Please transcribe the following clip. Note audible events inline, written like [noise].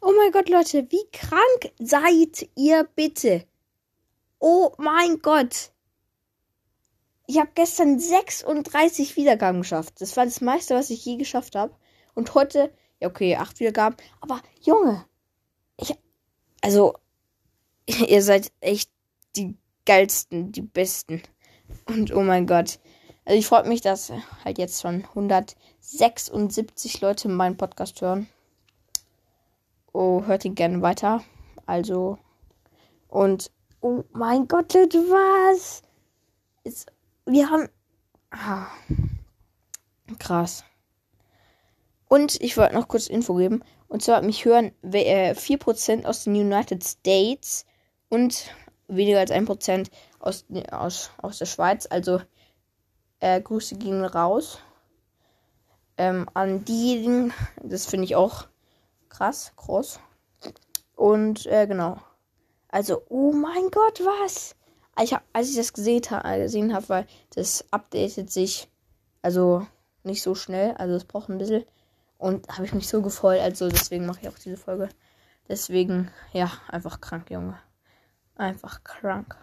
Oh mein Gott, Leute, wie krank seid ihr bitte? Oh mein Gott. Ich habe gestern 36 Wiedergaben geschafft. Das war das meiste, was ich je geschafft habe. Und heute, ja okay, 8 Wiedergaben. Aber Junge, ich, also, [laughs] ihr seid echt die geilsten, die besten. Und oh mein Gott. Also ich freue mich, dass halt jetzt schon 176 Leute meinen Podcast hören. Oh, hört ihn gerne weiter. Also. Und. Oh mein Gott, Leute, was? Jetzt, wir haben. Ah, krass. Und ich wollte noch kurz Info geben. Und zwar mich hören 4% aus den United States und weniger als 1% aus, aus, aus der Schweiz. Also äh, Grüße gehen raus. Ähm, an diejenigen, das finde ich auch krass, groß. Und äh, genau. Also, oh mein Gott, was? Ich hab, als ich das gesehen, ha gesehen habe, weil das updatet sich also nicht so schnell, also es braucht ein bisschen. Und habe ich mich so gefreut, also deswegen mache ich auch diese Folge. Deswegen, ja, einfach krank, Junge. Einfach krank.